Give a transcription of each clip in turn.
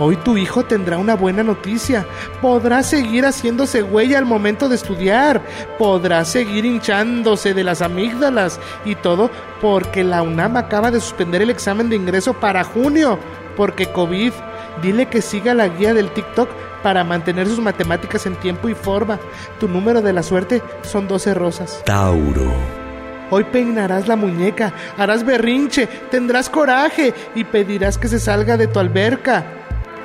Hoy tu hijo tendrá una buena noticia. Podrá seguir haciéndose huella al momento de estudiar. Podrá seguir hinchándose de las amígdalas. Y todo porque la UNAM acaba de suspender el examen de ingreso para junio. Porque COVID. Dile que siga la guía del TikTok para mantener sus matemáticas en tiempo y forma. Tu número de la suerte son 12 rosas. Tauro. Hoy peinarás la muñeca, harás berrinche, tendrás coraje y pedirás que se salga de tu alberca.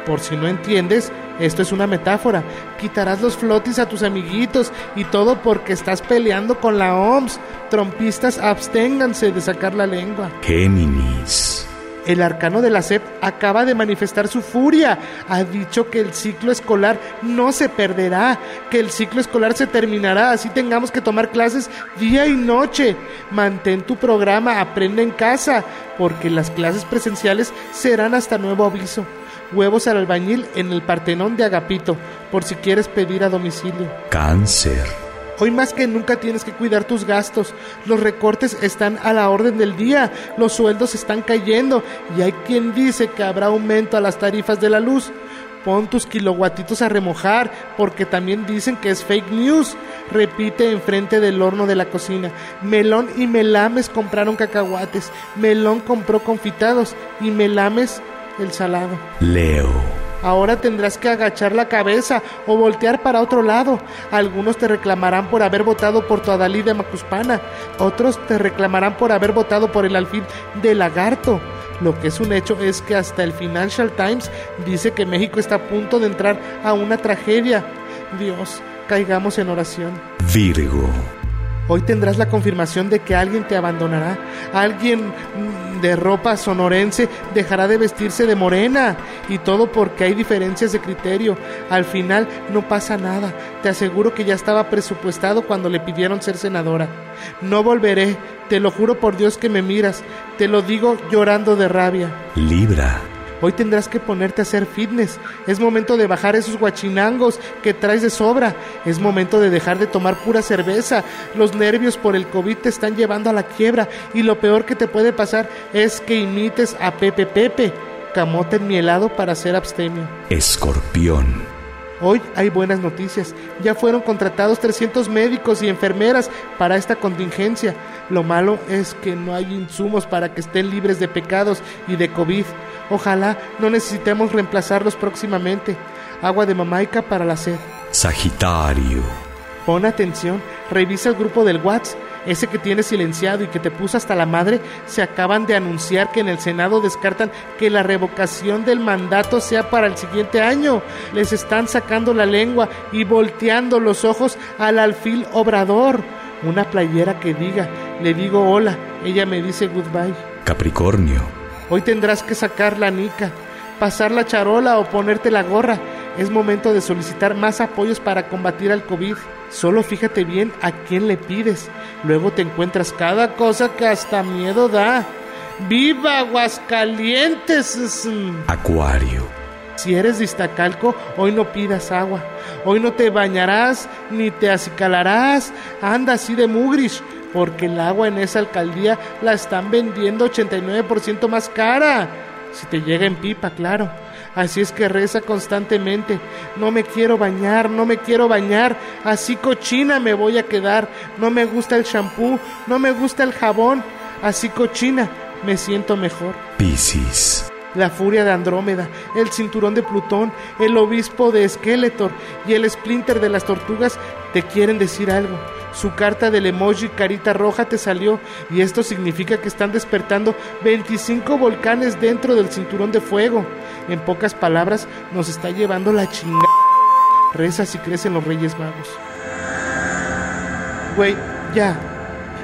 Por si no entiendes, esto es una metáfora. Quitarás los flotis a tus amiguitos y todo porque estás peleando con la OMS. Trompistas, absténganse de sacar la lengua. Géminis. El arcano de la SEP acaba de manifestar su furia. Ha dicho que el ciclo escolar no se perderá, que el ciclo escolar se terminará, así tengamos que tomar clases día y noche. Mantén tu programa, aprende en casa, porque las clases presenciales serán hasta nuevo aviso. Huevos al albañil en el Partenón de Agapito, por si quieres pedir a domicilio. Cáncer. Hoy más que nunca tienes que cuidar tus gastos. Los recortes están a la orden del día, los sueldos están cayendo y hay quien dice que habrá aumento a las tarifas de la luz. Pon tus kilowattitos a remojar porque también dicen que es fake news. Repite enfrente del horno de la cocina. Melón y Melames compraron cacahuates. Melón compró confitados y Melames el salado. Leo. Ahora tendrás que agachar la cabeza o voltear para otro lado. Algunos te reclamarán por haber votado por tu Adalí de Macuspana. Otros te reclamarán por haber votado por el alfil de Lagarto. Lo que es un hecho es que hasta el Financial Times dice que México está a punto de entrar a una tragedia. Dios, caigamos en oración. Virgo. Hoy tendrás la confirmación de que alguien te abandonará. Alguien de ropa sonorense dejará de vestirse de morena. Y todo porque hay diferencias de criterio. Al final no pasa nada. Te aseguro que ya estaba presupuestado cuando le pidieron ser senadora. No volveré. Te lo juro por Dios que me miras. Te lo digo llorando de rabia. Libra. Hoy tendrás que ponerte a hacer fitness. Es momento de bajar esos guachinangos que traes de sobra. Es momento de dejar de tomar pura cerveza. Los nervios por el COVID te están llevando a la quiebra. Y lo peor que te puede pasar es que imites a Pepe Pepe. Camote en mi helado para ser abstemio. Escorpión. Hoy hay buenas noticias. Ya fueron contratados 300 médicos y enfermeras para esta contingencia. Lo malo es que no hay insumos para que estén libres de pecados y de COVID. Ojalá no necesitemos reemplazarlos próximamente. Agua de mamaica para la sed. Sagitario. Pon atención, revisa el grupo del WhatsApp, ese que tienes silenciado y que te puso hasta la madre. Se acaban de anunciar que en el Senado descartan que la revocación del mandato sea para el siguiente año. Les están sacando la lengua y volteando los ojos al alfil obrador. Una playera que diga, le digo hola, ella me dice goodbye. Capricornio. Hoy tendrás que sacar la nica, pasar la charola o ponerte la gorra. Es momento de solicitar más apoyos para combatir al COVID. Solo fíjate bien a quién le pides. Luego te encuentras cada cosa que hasta miedo da. ¡Viva Aguascalientes! Acuario. Si eres de hoy no pidas agua. Hoy no te bañarás ni te acicalarás. Anda así de mugrish, porque el agua en esa alcaldía la están vendiendo 89% más cara. Si te llega en pipa, claro. Así es que reza constantemente. No me quiero bañar, no me quiero bañar. Así cochina me voy a quedar. No me gusta el champú, no me gusta el jabón. Así cochina me siento mejor. Piscis. La furia de Andrómeda, el cinturón de Plutón, el obispo de Skeletor y el splinter de las tortugas te quieren decir algo. Su carta del emoji carita roja te salió y esto significa que están despertando 25 volcanes dentro del cinturón de fuego. En pocas palabras, nos está llevando la chingada. Reza si crecen los Reyes Magos. Güey, ya.